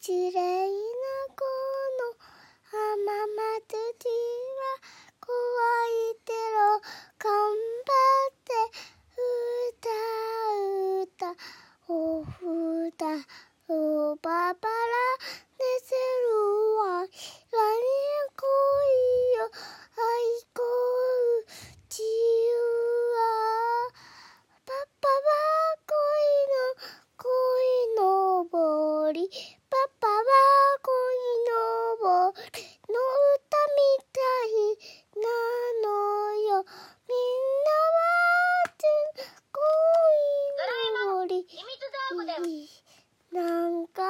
きれいなこの浜松ちは怖いけど頑張って歌うたおふたおばばパパは恋のぼの歌みたいなのよみんなは恋のぼりなんか